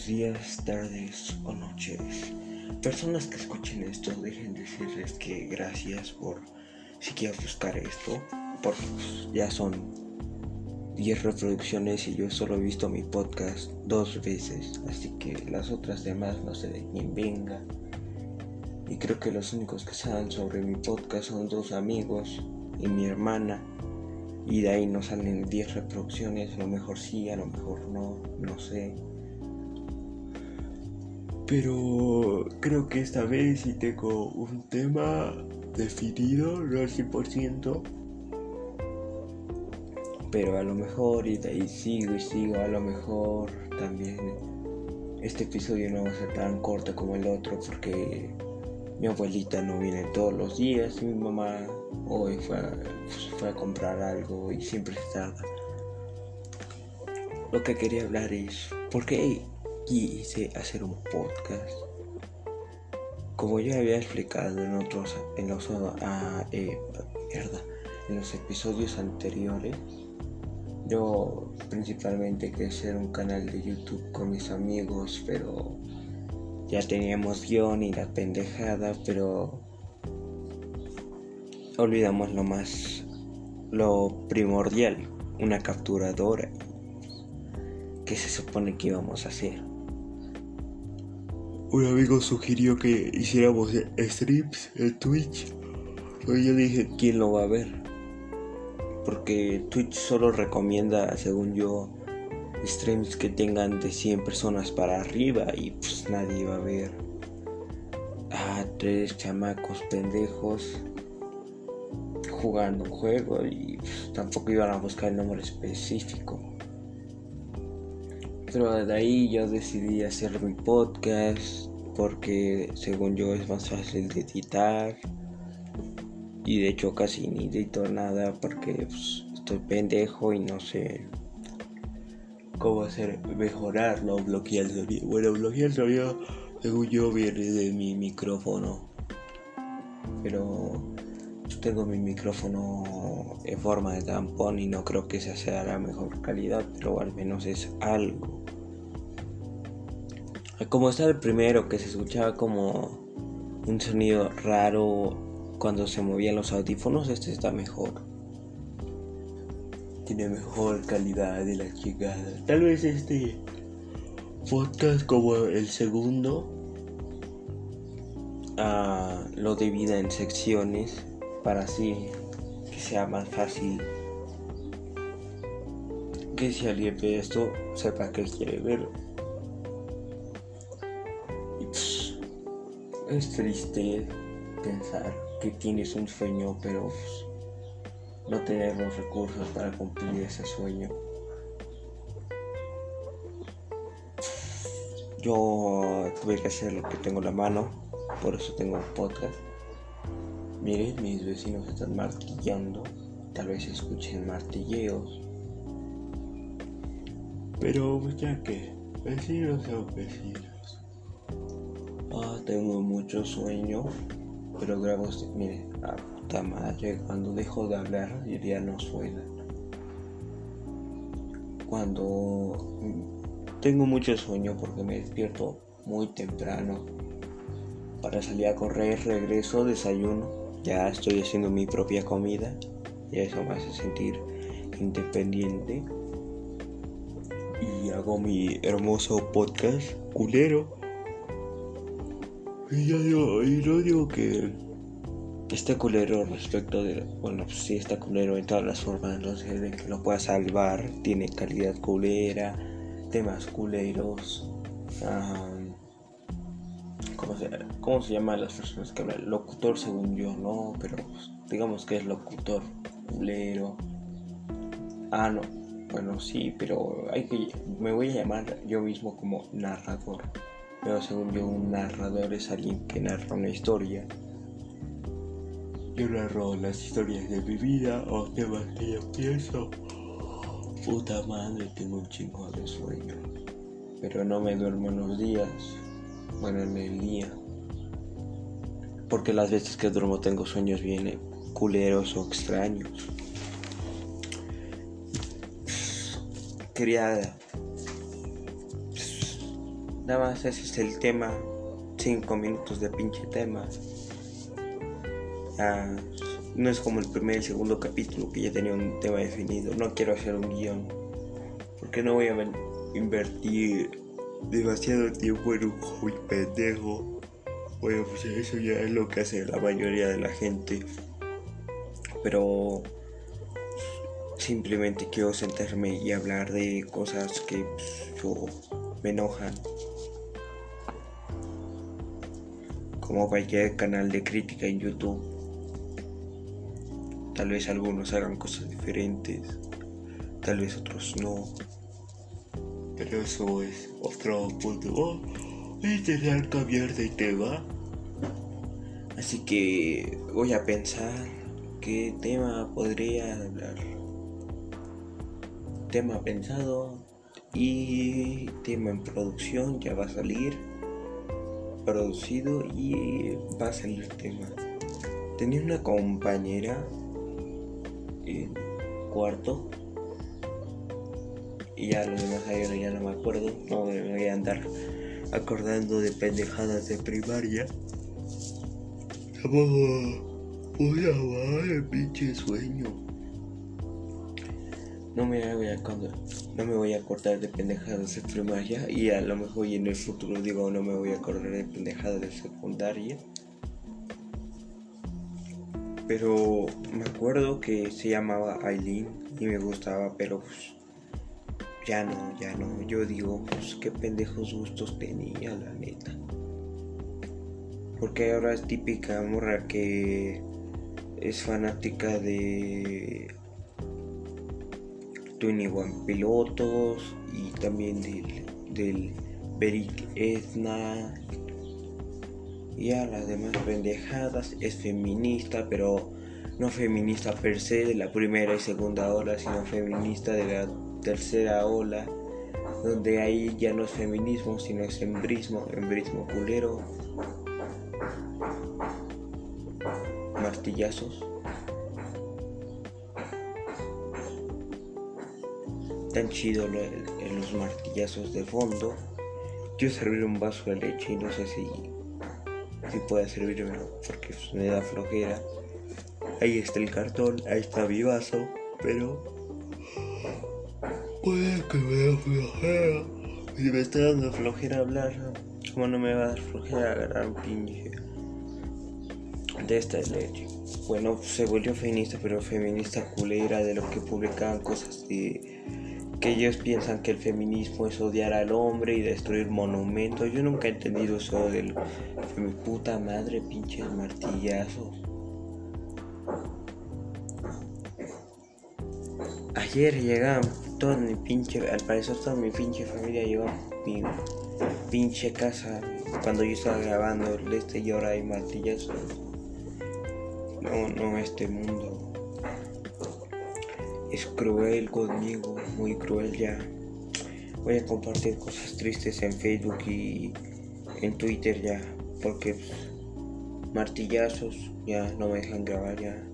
buenos días, tardes o noches. Personas que escuchen esto, dejen decirles que gracias por siquiera buscar esto, porque pues, ya son 10 reproducciones y yo solo he visto mi podcast dos veces, así que las otras demás no sé de quién venga. Y creo que los únicos que saben sobre mi podcast son dos amigos y mi hermana. Y de ahí no salen 10 reproducciones, a lo mejor sí, a lo mejor no, no sé. Pero creo que esta vez sí tengo un tema definido, no al 100%. Pero a lo mejor, y de ahí sigo y sigo, a lo mejor también este episodio no va a ser tan corto como el otro porque mi abuelita no viene todos los días y mi mamá hoy fue a, fue a comprar algo y siempre está. Lo que quería hablar es, ¿por qué quise hacer un podcast. Como ya había explicado en otros, en los, ah, eh, en los episodios anteriores, yo principalmente quería hacer un canal de YouTube con mis amigos, pero ya teníamos guion y la pendejada, pero olvidamos lo más, lo primordial, una capturadora que se supone que íbamos a hacer un amigo sugirió que hiciéramos streams en Twitch. Pero yo dije, ¿quién lo va a ver? Porque Twitch solo recomienda, según yo, streams que tengan de 100 personas para arriba y pues nadie va a ver a tres chamacos pendejos jugando un juego y pues, tampoco iban a buscar el nombre específico. Pero de ahí yo decidí hacer mi podcast porque según yo es más fácil de editar. Y de hecho casi ni edito nada porque pues, estoy pendejo y no sé cómo hacer mejorarlo, bloquear el sonido. Bueno, bloquear el sonido según yo viene de mi micrófono. Pero tengo mi micrófono en forma de tampón y no creo que esa sea la mejor calidad, pero al menos es algo. Como está el primero que se escuchaba como un sonido raro cuando se movían los audífonos, este está mejor. Tiene mejor calidad de la llegada. Tal vez este podcast como el segundo uh, lo divida en secciones para así que sea más fácil que si alguien ve esto sepa que quiere verlo. Es triste pensar que tienes un sueño, pero pues, no tener los recursos para cumplir ese sueño. Yo tuve que hacer lo que tengo en la mano, por eso tengo un podcast. Miren, mis vecinos están martillando, tal vez escuchen martilleos. Pero pues, ya que, vecinos son vecinos. Ah, tengo mucho sueño, pero grabo este. Mire, a puta madre, cuando dejo de hablar, ya no suena. Cuando tengo mucho sueño porque me despierto muy temprano para salir a correr, regreso, desayuno, ya estoy haciendo mi propia comida y eso me hace sentir independiente. Y hago mi hermoso podcast culero. Y yo digo, y no digo que este culero respecto de, bueno, pues sí está culero en todas las formas, no sé, de que lo pueda salvar, tiene calidad culera, temas culeros, ¿cómo, se, ¿cómo se llaman las personas que hablan? Locutor según yo, no, pero pues, digamos que es locutor culero. Ah, no, bueno, sí, pero hay que, me voy a llamar yo mismo como narrador. Pero según yo, un narrador es alguien que narra una historia. Yo narro las historias de mi vida o temas que yo pienso. Puta madre, tengo un chingo de sueño. Pero no me duermo en los días. Bueno, en el día. Porque las veces que duermo tengo sueños bien culeros o extraños. Quería Nada más ese es el tema. Cinco minutos de pinche tema. Ah, no es como el primer y el segundo capítulo que ya tenía un tema definido. No quiero hacer un guion. Porque no voy a invertir demasiado tiempo en un hobby pendejo. Bueno, pues eso ya es lo que hace la mayoría de la gente. Pero simplemente quiero sentarme y hablar de cosas que pues, me enojan. Como cualquier canal de crítica en YouTube. Tal vez algunos hagan cosas diferentes, tal vez otros no. Pero eso es otro punto. Oh, intentar cambiar de tema. Así que voy a pensar qué tema podría hablar. Tema pensado y tema en producción ya va a salir. Producido y va a salir tema. Tenía una compañera en cuarto y ya los demás años ya no me acuerdo, no me voy a andar acordando de pendejadas de primaria. Voy a el pinche sueño. No me voy a no me voy a acordar de pendejadas de primaria y a lo mejor en el futuro digo no me voy a acordar de pendejadas de secundaria. Pero me acuerdo que se llamaba Aileen y me gustaba, pero pues ya no, ya no. Yo digo, pues qué pendejos gustos tenía, la neta. Porque ahora es típica morra que es fanática de Twenty One Pilotos y también del, del Beric Etna y a las demás pendejadas. Es feminista, pero no feminista per se de la primera y segunda ola, sino feminista de la tercera ola, donde ahí ya no es feminismo, sino es embrismo, embrismo culero, martillazos. Tan chido en los martillazos de fondo. Quiero servir un vaso de leche y no sé si, si puede servirme porque me da flojera. Ahí está el cartón, ahí está mi vaso, pero Puede que me da flojera. Si me está dando flojera hablar, ¿cómo no me va a dar flojera agarrar un pinche de esta leche? Bueno, se volvió feminista, pero feminista culera de los que publicaban cosas de que ellos piensan que el feminismo es odiar al hombre y destruir monumentos. Yo nunca he entendido eso del de mi puta madre, pinches martillazos. Ayer llegaban toda mi pinche, al parecer toda mi pinche familia llegó a mi pinche casa cuando yo estaba grabando este y ahora martillazos. No, no, este mundo es cruel conmigo, muy cruel ya. Voy a compartir cosas tristes en Facebook y en Twitter ya, porque pues, martillazos ya no me dejan grabar ya.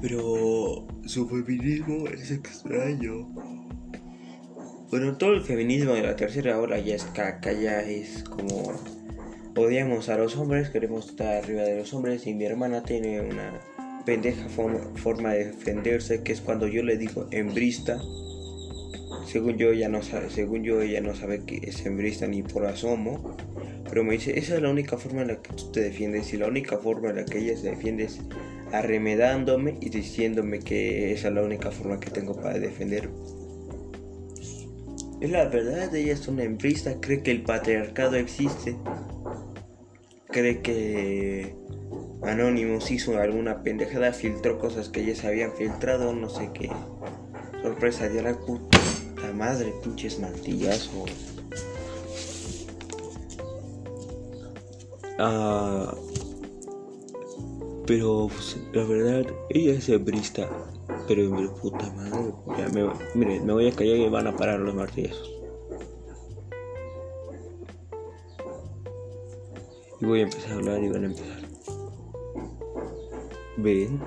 Pero su feminismo es extraño. Bueno, todo el feminismo de la tercera ola ya es caca, ya es como odiamos a los hombres, queremos estar arriba de los hombres y mi hermana tiene una pendeja forma, de defenderse que es cuando yo le digo hembrista. Según yo ella no sabe, según yo ella no sabe que es hembrista ni por asomo, pero me dice, esa es la única forma en la que tú te defiendes y la única forma en la que ella se defiende es arremedándome y diciéndome que esa es la única forma que tengo para defender. Es la verdad, ella es una empresa, cree que el patriarcado existe, cree que Anonymous hizo alguna pendejada, filtró cosas que ya se habían filtrado, no sé qué. Sorpresa de la puta madre, pinches martillazos. Ah, pero pues, la verdad, ella es hebrista. Pero mi puta madre. Ya me, mire, me voy a callar y van a parar los martillazos. Y voy a empezar a hablar y van a empezar. Ven,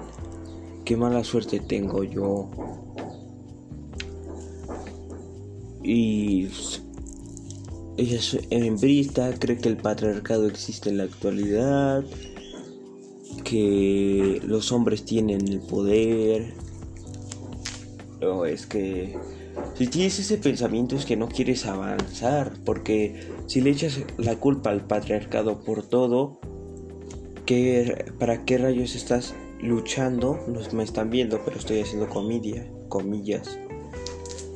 qué mala suerte tengo yo. y ella es hembrista, cree que el patriarcado existe en la actualidad, que los hombres tienen el poder. O es que si tienes ese pensamiento es que no quieres avanzar, porque si le echas la culpa al patriarcado por todo, ¿qué, ¿para qué rayos estás luchando? No me están viendo, pero estoy haciendo comedia, comillas.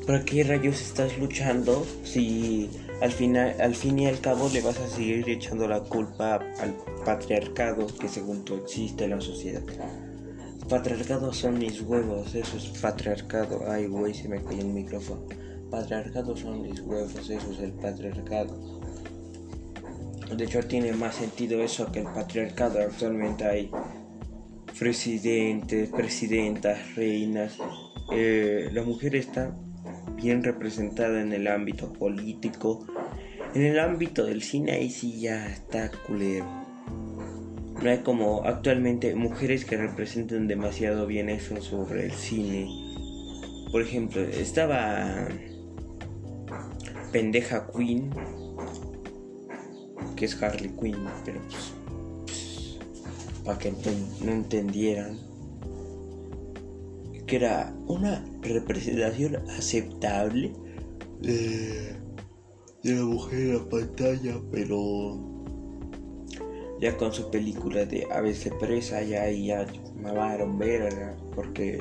¿Para qué rayos estás luchando si al, final, al fin y al cabo le vas a seguir echando la culpa al patriarcado que según tú existe en la sociedad? Patriarcado son mis huevos, eso es patriarcado. Ay, güey, se me cayó el micrófono. Patriarcado son mis huevos, eso es el patriarcado. De hecho, tiene más sentido eso que el patriarcado. Actualmente hay presidentes, presidentas, reinas. Eh, la mujer está bien representada en el ámbito político. En el ámbito del cine ahí sí ya está culero no hay como actualmente mujeres que representen demasiado bien eso sobre el cine. Por ejemplo, estaba pendeja Queen, que es Harley Quinn, pero pues, pues para que no entendieran que era una representación aceptable de, de la mujer en la pantalla, pero ya con su película de Aves de Presa, ya ahí ya mamaron verga, porque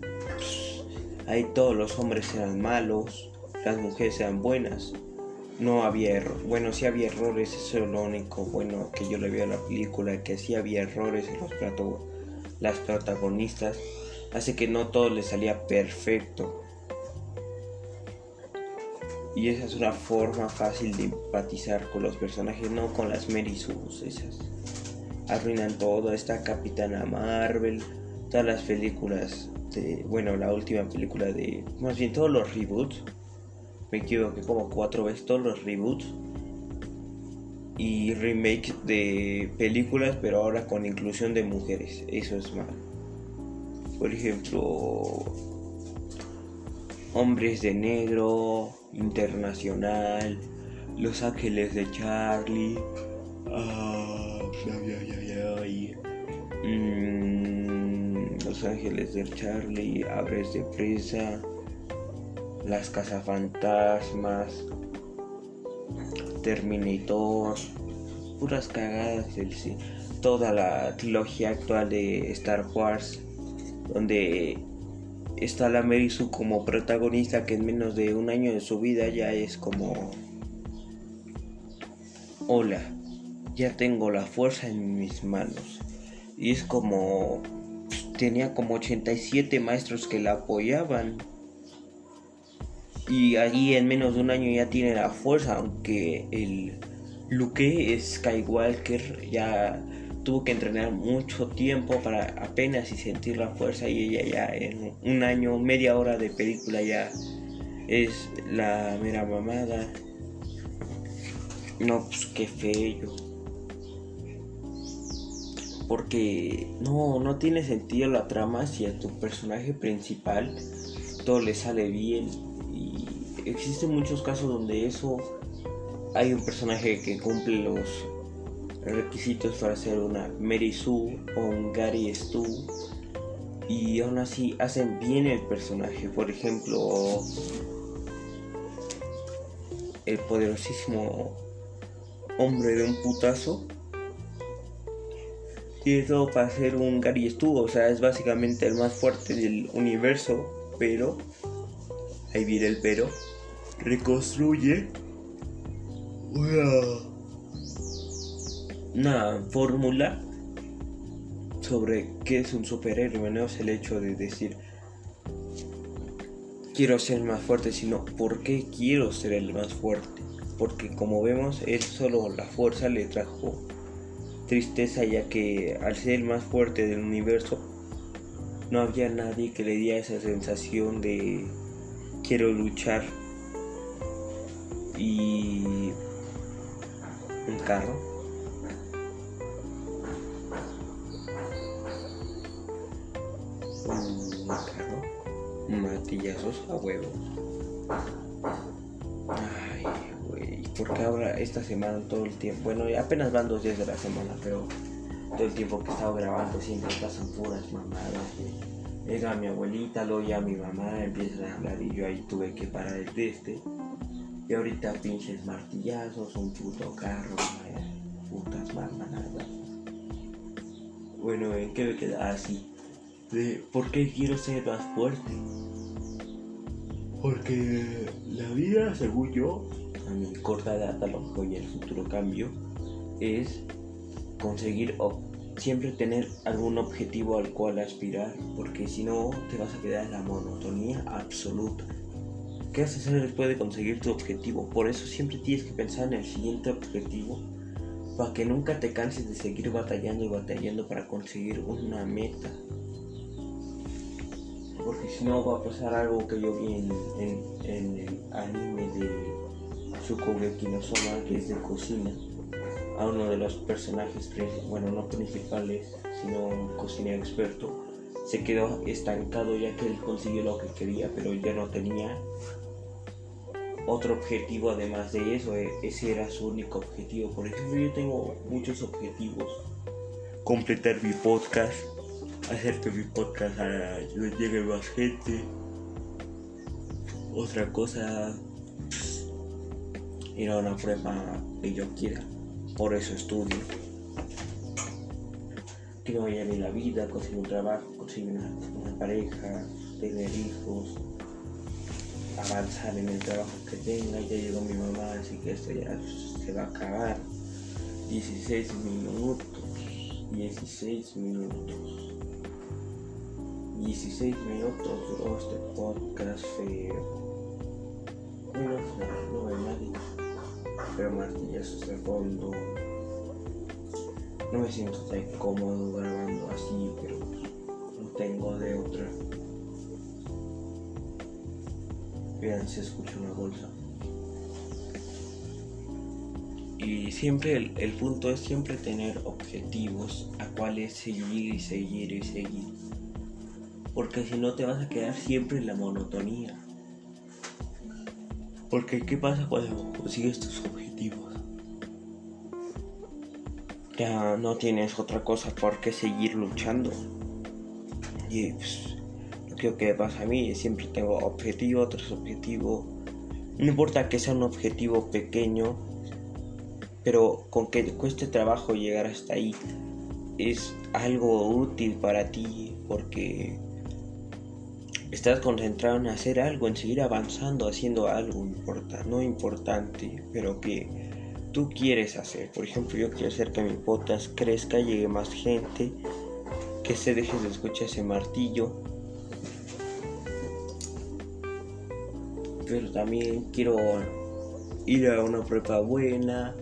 pues, ahí todos los hombres eran malos, las mujeres eran buenas. No había errores, bueno, sí había errores, eso es lo único bueno que yo le vi a la película, que sí había errores en los las protagonistas, hace que no todo le salía perfecto. Y esa es una forma fácil de empatizar con los personajes, no con las Mary Esas arruinan todo. Esta Capitana Marvel, todas las películas de. Bueno, la última película de. Más bien todos los reboots. Me equivoqué como cuatro veces todos los reboots. Y remake de películas, pero ahora con inclusión de mujeres. Eso es mal. Por ejemplo. Hombres de negro, Internacional, Los Ángeles de Charlie, ah, mm, Los Ángeles de Charlie, Abres de Presa, Las Cazafantasmas, Terminator, puras cagadas del toda la trilogía actual de Star Wars, donde está la Merisu como protagonista que en menos de un año de su vida ya es como hola ya tengo la fuerza en mis manos y es como tenía como 87 maestros que la apoyaban y ahí en menos de un año ya tiene la fuerza aunque el Luke Skywalker ya tuvo que entrenar mucho tiempo para apenas y sentir la fuerza y ella ya en un año, media hora de película ya es la mera mamada. No, pues qué feo. Porque no, no tiene sentido la trama si a tu personaje principal todo le sale bien. Existen muchos casos donde eso hay un personaje que cumple los requisitos para ser una Mary Sue o un Gary Stu y aún así hacen bien el personaje. Por ejemplo, el poderosísimo hombre de un putazo tiene todo para ser un Gary Stu, o sea, es básicamente el más fuerte del universo, pero ahí viene el pero reconstruye una fórmula sobre qué es un superhéroe, no es el hecho de decir quiero ser más fuerte, sino por qué quiero ser el más fuerte. Porque como vemos, él solo la fuerza le trajo tristeza, ya que al ser el más fuerte del universo, no había nadie que le diera esa sensación de quiero luchar. Y un carro Martillazos a huevo. Ay, güey. Porque ahora, esta semana, todo el tiempo. Bueno, apenas van dos días de la semana, pero todo el tiempo que he estado grabando siempre pasan puras mamadas. Era mi abuelita, luego ya mi mamá empieza a hablar y yo ahí tuve que parar el este. Y ahorita pinches martillazos, un puto carro, putas mamadas. Bueno, ¿en qué me queda así? De por qué quiero ser más fuerte. Porque la vida, según yo, a mi corta edad, a lo y el futuro cambio, es conseguir siempre tener algún objetivo al cual aspirar, porque si no te vas a quedar en la monotonía absoluta. ¿Qué vas a hacer después de conseguir tu objetivo? Por eso siempre tienes que pensar en el siguiente objetivo, para que nunca te canses de seguir batallando y batallando para conseguir una meta. Porque si no va a pasar algo que yo vi en, el anime de Shukogeki no Soma, que es de cocina a uno de los personajes, bueno, no principales, sino un cocinero experto, se quedó estancado ya que él consiguió lo que quería, pero ya no tenía otro objetivo además de eso, e, ese era su único objetivo. Por ejemplo, yo tengo muchos objetivos. Completar mi podcast, hacer que mi podcast llegue más gente. Otra cosa, ir a una prueba que yo quiera por eso estudio. Que me vaya la vida, conseguir un trabajo, conseguir una, pareja, tener hijos, avanzar en el trabajo que tenga. Ya llegó mi mamá, así que esto ya se va a acabar. 16 minutos. 16 minutos. 16 minutos duró este podcast feo. Bueno, no, no nadie pero martillazos de fondo. No me siento tan cómodo grabando así, pero no tengo de otra. Vean, se escucha una bolsa. Y siempre el, el, punto es siempre tener objetivos a cuales seguir y seguir y seguir. Porque si no te vas a quedar siempre en la monotonía. Porque ¿qué pasa cuando consigues tus objetivos? Ya no tienes otra cosa por qué seguir luchando. Y pues, que pasa a mí, siempre tengo objetivo tras objetivo. No importa que sea un objetivo pequeño, pero con que cueste trabajo llegar hasta ahí, es algo útil para ti porque Estás concentrado en hacer algo, en seguir avanzando, haciendo algo importante, no importante, pero que tú quieres hacer. Por ejemplo, yo quiero hacer que mi podcast crezca, llegue más gente, que se deje de escuchar ese martillo. Pero también quiero ir a una prueba buena,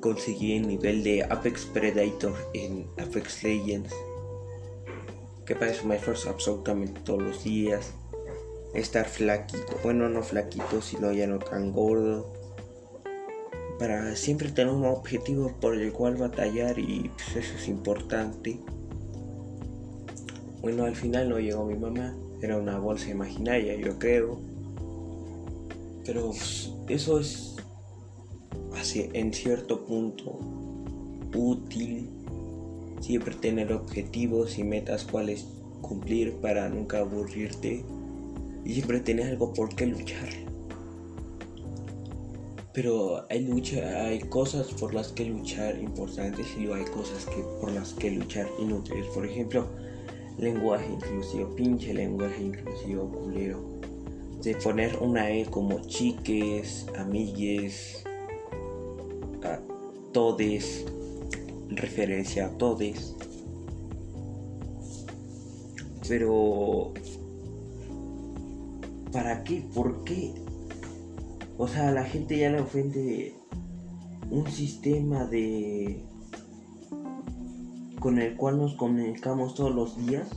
conseguir el nivel de Apex Predator en Apex Legends que para eso me esfuerzo absolutamente todos los días. Estar flaquito, bueno, no flaquito, sino ya no tan gordo. Para siempre tener un objetivo por el cual batallar y pues eso es importante. Bueno, al final no llegó mi mamá, era una bolsa imaginaria, yo creo. Pero pues, eso es así, en cierto punto útil Siempre tener objetivos y metas cuales cumplir para nunca aburrirte y siempre tener algo por qué luchar. Pero hay lucha, hay cosas por las que luchar importantes y hay cosas que, por las que luchar inútiles. Por ejemplo, lenguaje inclusivo, pinche lenguaje inclusivo culero. De poner una E como chiques, amigues, a todes, referencia a todos. Pero... ¿Para qué? ¿Por qué? O sea, a la gente ya le ofende un sistema de... con el cual nos comunicamos todos los días.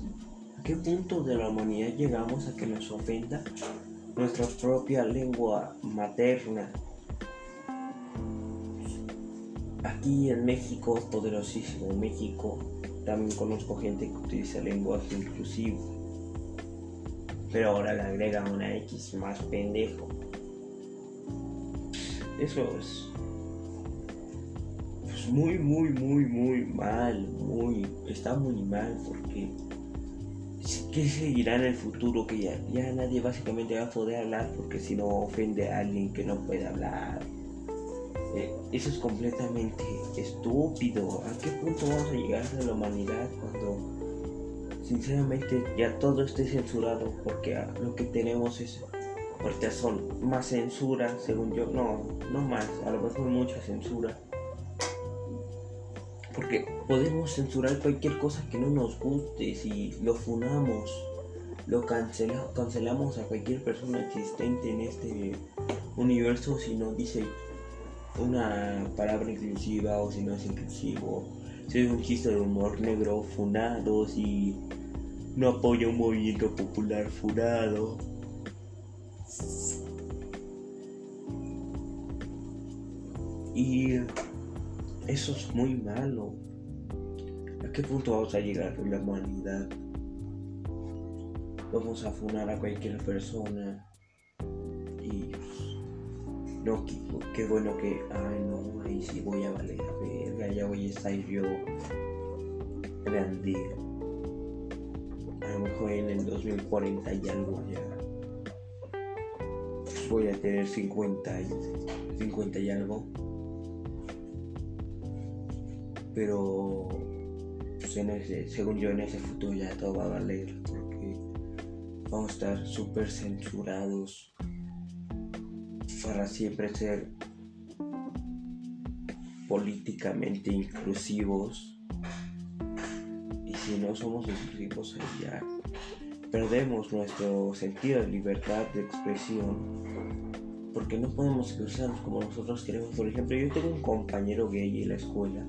¿A qué punto de la humanidad llegamos a que nos ofenda nuestra propia lengua materna? aquí en México, poderosísimo México, también conozco gente que utiliza lenguaje inclusivo. pero ahora le agrega una X más pendejo. Eso es muy, muy, muy, muy mal, muy, está muy mal porque ¿qué seguirá en el futuro? Que ya, ya nadie básicamente va a poder hablar porque si no ofende a alguien que no puede hablar. Eh, eso es completamente estúpido. ¿A qué punto vamos a llegar a la humanidad cuando sinceramente ya todo esté censurado porque lo que tenemos es ahorita son más censura según yo no no más a lo mejor mucha censura porque podemos censurar cualquier cosa que no nos guste si lo funamos lo cancelamos a cualquier persona existente en este universo si no dice una palabra inclusiva o si no es inclusivo si es un chiste de humor negro funados y no apoya un movimiento popular furado. Y eso es muy malo. ¿A qué punto vamos a llegar en la humanidad? Vamos a funar a cualquier persona. Y no, qué, bueno que, ay no, ahí sí voy a valer a verga, ya voy a estar yo grande a lo mejor en el 2040 y algo ya voy a tener 50 y, 50 y algo. Pero pues en ese, según yo en ese futuro ya todo va a valer porque vamos a estar súper censurados para siempre ser políticamente inclusivos si no somos inclusivos ya perdemos nuestro sentido de libertad de expresión porque no podemos expresarnos como nosotros queremos. Por ejemplo, yo tengo un compañero gay en la escuela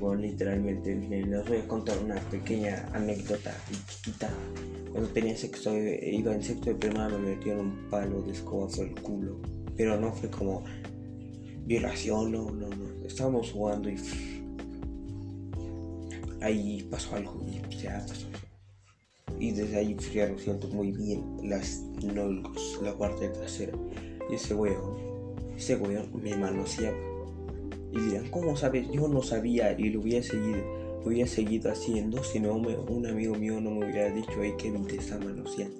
cual literalmente, les voy a contar una pequeña anécdota chiquita. Cuando tenía sexto, iba en sexto de primaria, me metieron un palo de escoba por el culo. Pero no fue como violación, no, no, no. Estábamos jugando y ahí pasó algo y pues, ya pasó. Y desde ahí pues, ya lo siento muy bien las nolgos, la parte trasera. Y ese weón, ese weón me manoseaba. Y dirán, ¿cómo sabes? Yo no sabía y lo hubiera seguido, lo hubiera seguido haciendo si no un amigo mío no me hubiera dicho, hey Kevin te está manoseando.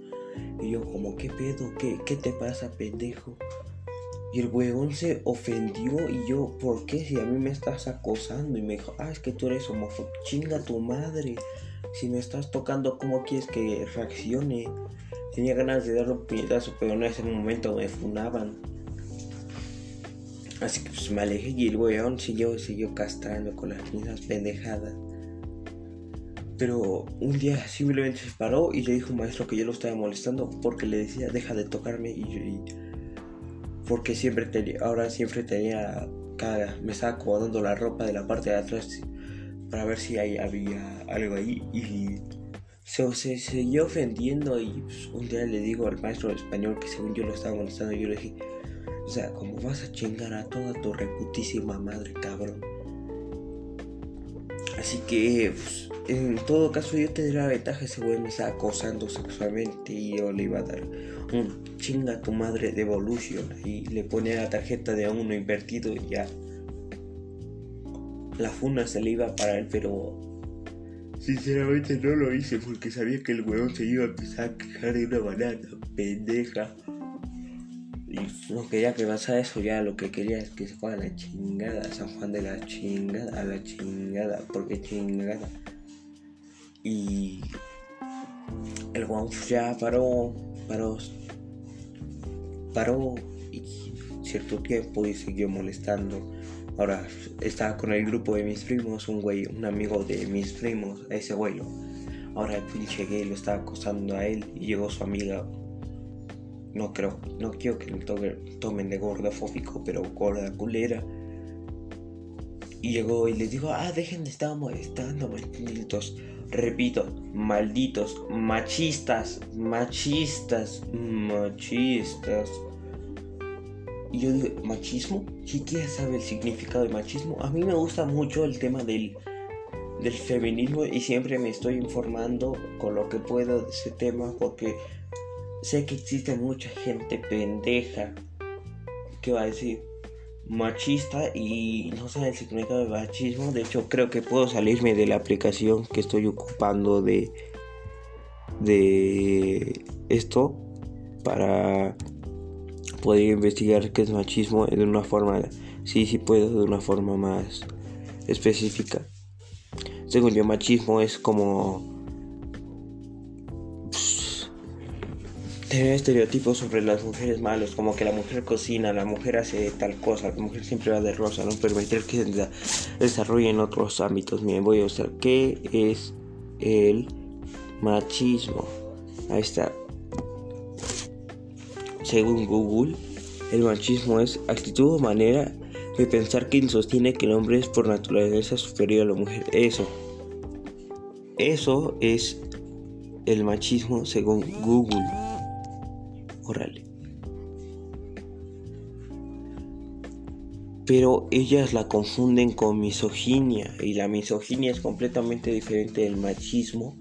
Y yo como, ¿qué pedo? ¿Qué, qué te pasa, pendejo? Y el huevón se ofendió y yo, ¿por qué? Si a mí me estás acosando. Y me dijo, ah, es que tú eres homofóbico. Chinga tu madre. Si me estás tocando, ¿cómo quieres que reaccione? Tenía ganas de darle un puñetazo, pero en ese momento me funaban. Así que pues me alejé y el weón siguió, siguió castrando con las mismas pendejadas. Pero un día simplemente se paró y le dijo a un maestro que yo lo estaba molestando porque le decía, deja de tocarme. Y y porque siempre tenía, ahora siempre tenía, cada, me estaba acomodando la ropa de la parte de atrás para ver si ahí había algo ahí y se, se siguió ofendiendo y pues, un día le digo al maestro español que según yo lo estaba molestando, yo le dije, o sea, como vas a chingar a toda tu reputísima madre, cabrón. Así que, pues, en todo caso, yo tendría la ventaja. Ese güey me estaba acosando sexualmente y yo le iba a dar un chinga tu madre de Evolution. Y le ponía la tarjeta de uno invertido y ya. La funa se le iba para él, pero sinceramente no lo hice porque sabía que el weón se iba a empezar a quejar de una banana pendeja. Y no quería que pasara eso ya, lo que quería es que se fuera a la chingada, San Juan de la chingada, a la chingada, porque chingada. Y el Juan ya paró, paró, paró y cierto tiempo y siguió molestando. Ahora estaba con el grupo de mis primos, un güey, un amigo de mis primos, ese güey. Ahora el pinche lo estaba acosando a él y llegó su amiga no creo, no quiero que me tomen de gordofóbico, pero gorda culera. Y llegó y les dijo, ah, dejen de estar molestando, malditos. Repito, malditos, machistas, machistas, machistas. Y yo digo, ¿machismo? Si quieres saber el significado de machismo, a mí me gusta mucho el tema del, del feminismo y siempre me estoy informando con lo que puedo de ese tema porque sé que existe mucha gente pendeja que va a decir machista y no sabe el significado de machismo. De hecho, creo que puedo salirme de la aplicación que estoy ocupando de de esto para poder investigar qué es machismo de una forma sí sí puedo de una forma más específica según yo machismo es como estereotipos sobre las mujeres malos, como que la mujer cocina, la mujer hace tal cosa, la mujer siempre va de rosa, no permitir que se desarrolle en otros ámbitos. Miren, voy a usar qué es el machismo. Ahí está. Según Google, el machismo es actitud o manera de pensar que sostiene que el hombre es por naturaleza superior a la mujer. Eso. Eso es el machismo según Google. Órale. Pero ellas la confunden con misoginia y la misoginia es completamente diferente del machismo.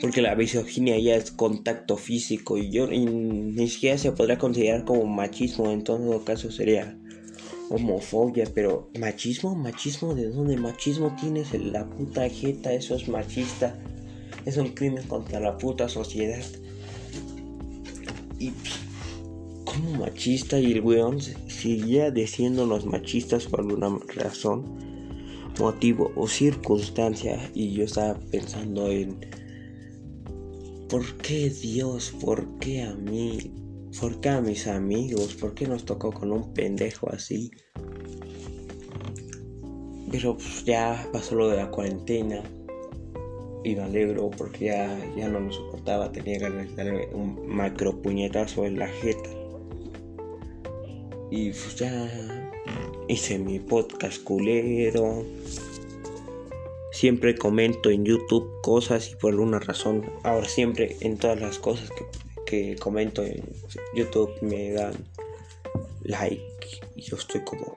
Porque la misoginia ya es contacto físico y yo ni siquiera se podrá considerar como machismo, en todo caso sería homofobia, pero machismo, machismo, ¿de dónde machismo tienes en la puta jeta? Eso es machista, es un crimen contra la puta sociedad. Y como machista y el weón seguía diciéndonos machistas por alguna razón, motivo o circunstancia. Y yo estaba pensando en ¿por qué Dios? ¿Por qué a mí? ¿Por qué a mis amigos? ¿Por qué nos tocó con un pendejo así? Pero pues ya pasó lo de la cuarentena y me alegro porque ya, ya no lo soportaba, tenía ganas de darle un macro puñetazo en la jeta. Y pues ya hice mi podcast culero. Siempre comento en YouTube cosas y por alguna razón, ahora siempre en todas las cosas que, que comento en YouTube me dan like y yo estoy como,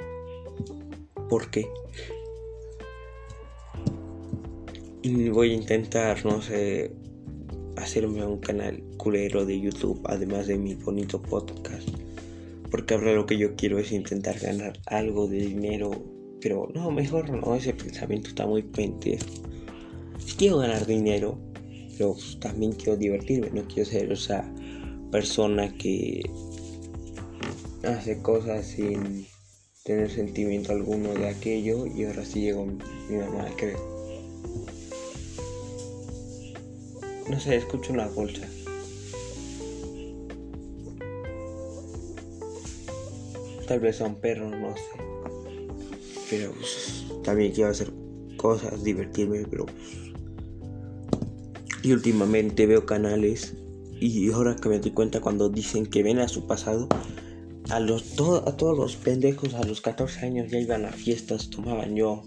¿por qué? Voy a intentar, no sé, hacerme un canal culero de YouTube, además de mi bonito podcast. Porque ahora lo que yo quiero es intentar ganar algo de dinero. Pero no, mejor no, ese pensamiento está muy pendejo. Quiero ganar dinero, pero también quiero divertirme, no quiero ser esa persona que hace cosas sin tener sentimiento alguno de aquello y ahora sí llegó mi mamá, creo. No sé, escucho una bolsa. Tal vez son perros, no sé. Pero pues, también quiero hacer cosas, divertirme, pero... Pues, y últimamente veo canales y ahora que me doy cuenta cuando dicen que ven a su pasado, a, los, a todos los pendejos a los 14 años ya iban a fiestas, tomaban yo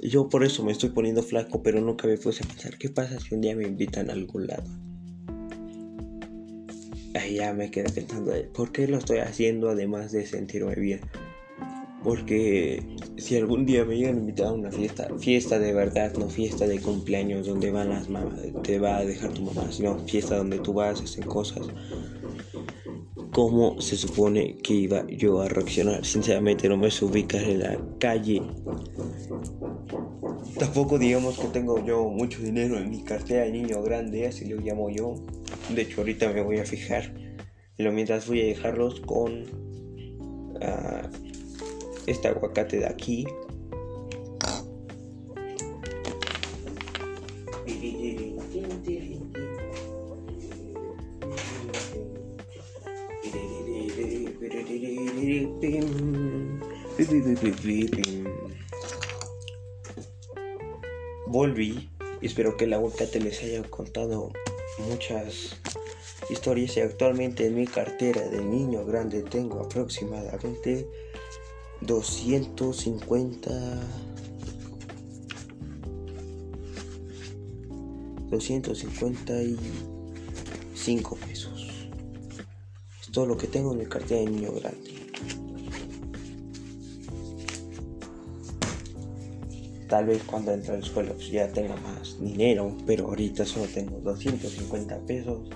yo por eso me estoy poniendo flaco, pero nunca me puse a pensar, ¿qué pasa si un día me invitan a algún lado? Ahí ya me quedé pensando, ¿por qué lo estoy haciendo además de sentirme bien? Porque si algún día me llegan a invitar a una fiesta, fiesta de verdad, no fiesta de cumpleaños donde van las mamás, te va a dejar tu mamá, sino fiesta donde tú vas, a hacer cosas. ¿Cómo se supone que iba yo a reaccionar? Sinceramente no me ubicar en la calle Tampoco digamos que tengo yo mucho dinero en mi cartera de niño grande, así lo llamo yo. De hecho ahorita me voy a fijar. Pero mientras voy a dejarlos con uh, este aguacate de aquí. volví. Espero que el aguacate les haya contado muchas historias y actualmente en mi cartera de niño grande tengo aproximadamente 250 255 pesos. Es todo lo que tengo en mi cartera de niño grande. Tal vez cuando entre a la escuela ya tenga más dinero, pero ahorita solo tengo 250 pesos.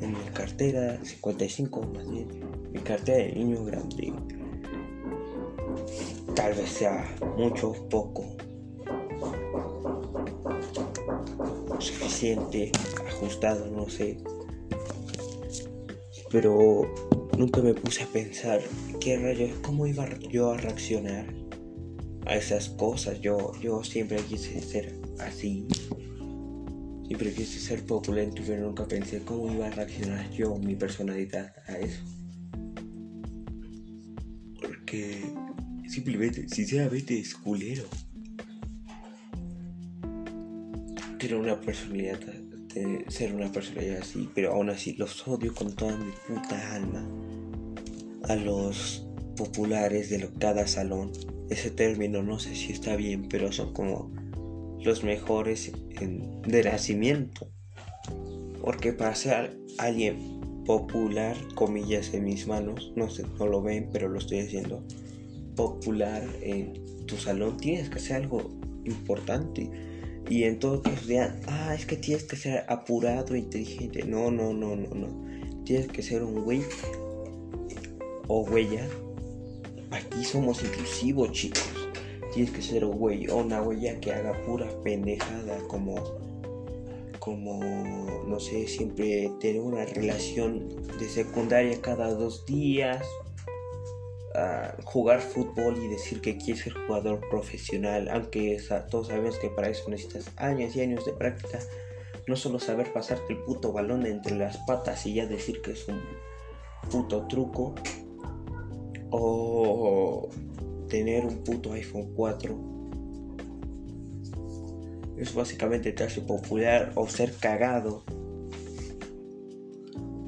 en mi cartera, 55 más bien, mi cartera de niño grande. Tal vez sea mucho, poco, suficiente, ajustado, no sé. Pero nunca me puse a pensar qué rayos, cómo iba yo a reaccionar a esas cosas. Yo, yo siempre quise ser así. Siempre quise ser populento, pero nunca pensé cómo iba a reaccionar yo, mi personalidad, a eso. Porque simplemente, sinceramente, es culero. Tener una personalidad, de ser una personalidad así, pero aún así los odio con toda mi puta alma. A los populares de cada salón. Ese término no sé si está bien, pero son como los mejores de nacimiento. Porque para ser alguien popular, comillas en mis manos, no sé, no lo ven, pero lo estoy haciendo, popular en tu salón, tienes que hacer algo importante. Y en todo caso ah, es que tienes que ser apurado, inteligente. No, no, no, no, no. Tienes que ser un güey o huella. Aquí somos inclusivos, chicos. Tienes que ser un güey o una huella que haga pura pendejada como como no sé siempre tener una relación de secundaria cada dos días jugar fútbol y decir que quieres ser jugador profesional aunque todos sabemos que para eso necesitas años y años de práctica. No solo saber pasarte el puto balón entre las patas y ya decir que es un puto truco o tener un puto iPhone 4. Es básicamente te hace popular o ser cagado.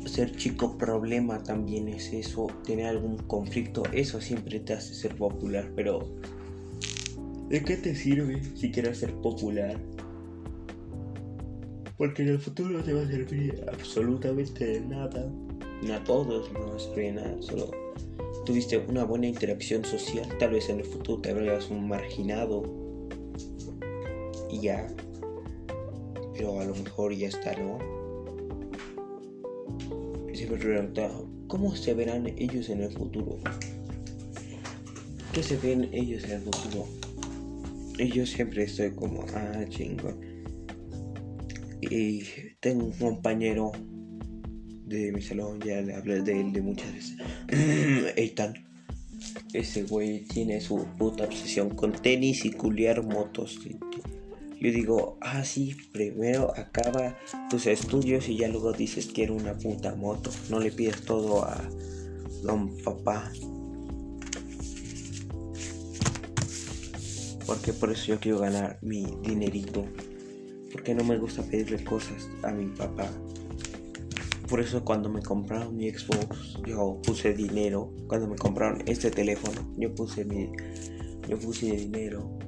Ser chico problema también es eso. Tener algún conflicto, eso siempre te hace ser popular. Pero, ¿de qué te sirve si quieres ser popular? Porque en el futuro no te va a servir absolutamente de nada. Ni a todos no servir nada. Solo tuviste una buena interacción social, tal vez en el futuro te veas un marginado y ya, pero a lo mejor ya está, ¿no? Y se me ¿cómo se verán ellos en el futuro? ¿Qué se ven ellos en el futuro? Y yo siempre estoy como, ah, chingón. Y tengo un compañero de mi salón, ya le hablé de él de muchas veces. Eitan. Ese güey tiene su puta obsesión con tenis y culiar motos. Yo digo, ah, sí, primero acaba tus estudios y ya luego dices quiero una puta moto. No le pides todo a don papá. Porque por eso yo quiero ganar mi dinerito. Porque no me gusta pedirle cosas a mi papá. Por eso cuando me compraron mi Xbox, yo puse dinero. Cuando me compraron este teléfono, yo puse mi, yo puse dinero.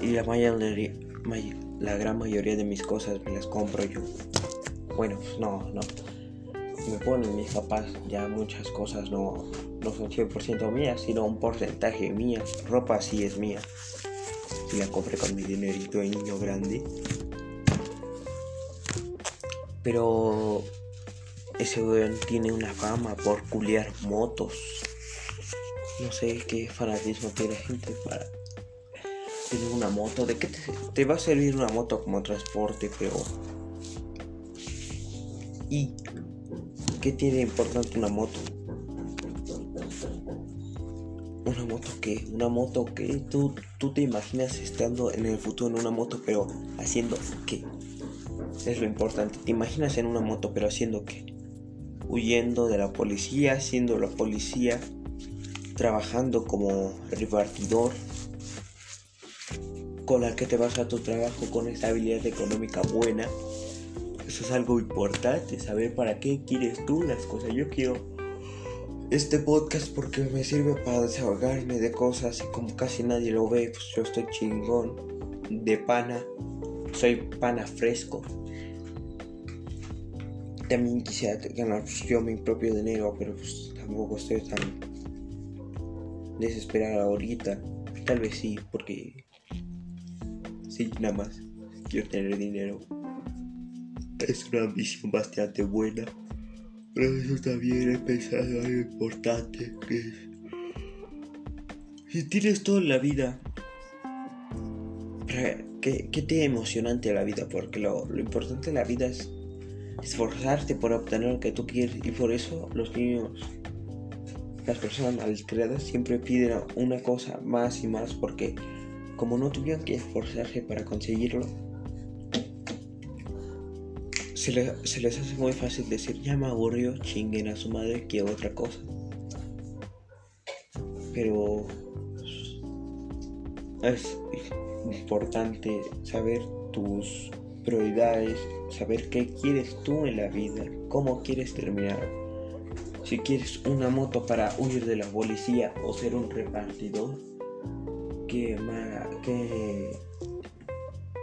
y la mayoría, la gran mayoría de mis cosas me las compro yo. Bueno, pues no, no. Me ponen mis papás ya muchas cosas no, no son 100% mías, sino un porcentaje mía. Ropa sí es mía. Si la compré con mi dinerito de niño grande. Pero ese weón tiene una fama por culiar motos. No sé qué fanatismo tiene gente para tener una moto. ¿De qué te, va a servir una moto como transporte? Pero. ¿Y qué tiene importante una moto? Una moto que, una moto que tú, tú te imaginas estando en el futuro en una moto, pero haciendo qué? Es lo importante. Te imaginas en una moto, pero haciendo qué? Huyendo de la policía, siendo la policía, trabajando como repartidor, con la que te vas a tu trabajo con estabilidad económica buena. Eso es algo importante, saber para qué quieres tú las cosas. Yo quiero este podcast porque me sirve para desahogarme de cosas y como casi nadie lo ve, pues yo estoy chingón de pana. Soy pana fresco también quisiera ganar pues, yo mi propio dinero, pero pues tampoco estoy tan desesperado ahorita. Tal vez sí, porque sí, nada más quiero tener dinero. es una visión bastante buena. Pero eso también he pensado algo importante que si tienes todo en la vida ¿Qué, ¿qué, te emocionante la vida? Porque lo, lo, importante de la vida es esforzarte por obtener lo que tú quieres y por eso los niños, las personas malcriadas siempre piden una cosa más y más porque como no tuvieron que esforzarse para conseguirlo, se, se les hace muy fácil decir ya me aburrió, chinguen a su madre, que otra cosa. Pero es importante saber tus prioridades, saber qué quieres tú en la vida, cómo quieres terminar. Si quieres una moto para huir de la policía o ser un repartidor, qué, qué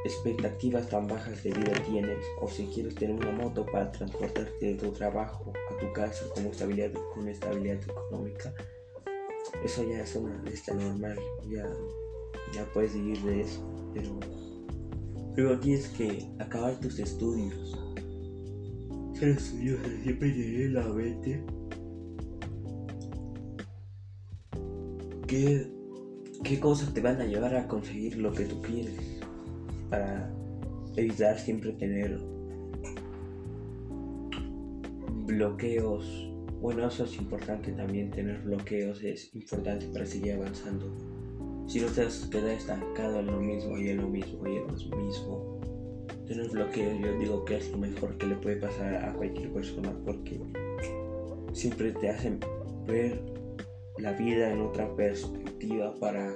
expectativas tan bajas de vida tienes. O si quieres tener una moto para transportarte de tu trabajo a tu casa con estabilidad, con estabilidad económica, eso ya es una lista normal. Ya ya puedes vivir de eso, pero luego tienes que acabar tus estudios. Ser estudioso siempre tiene la mente ¿Qué, qué cosas te van a llevar a conseguir lo que tú quieres para evitar siempre tener bloqueos. Bueno, eso es importante también, tener bloqueos es importante para seguir avanzando. Si no te has quedado estancado en lo mismo y en lo mismo y en lo mismo, tener bloqueo yo digo que es lo mejor que le puede pasar a cualquier persona porque siempre te hacen ver la vida en otra perspectiva para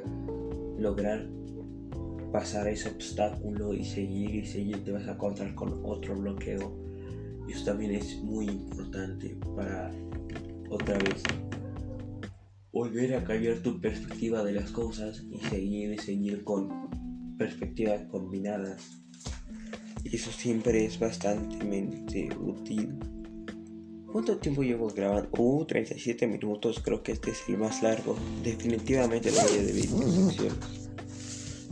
lograr pasar ese obstáculo y seguir y seguir. Te vas a encontrar con otro bloqueo. Y eso también es muy importante para otra vez volver a cambiar tu perspectiva de las cosas y seguir y seguir con perspectivas combinadas. Eso siempre es bastante útil. ¿Cuánto tiempo llevo grabando? Uh, 37 minutos. Creo que este es el más largo. Definitivamente lo voy a dividir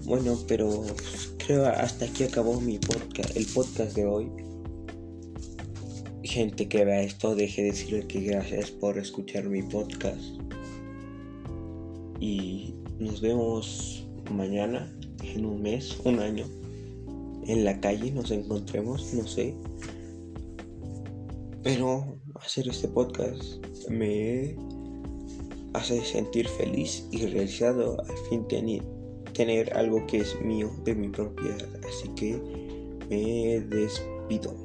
Bueno, pero pues, creo hasta aquí acabó mi podcast, el podcast de hoy. Gente que vea esto, deje de decirle que gracias por escuchar mi podcast y nos vemos mañana, en un mes, un año, en la calle nos encontremos, no sé. Pero hacer este podcast me hace sentir feliz y realizado al fin tener, tener algo que es mío, de mi propiedad. Así que me despido.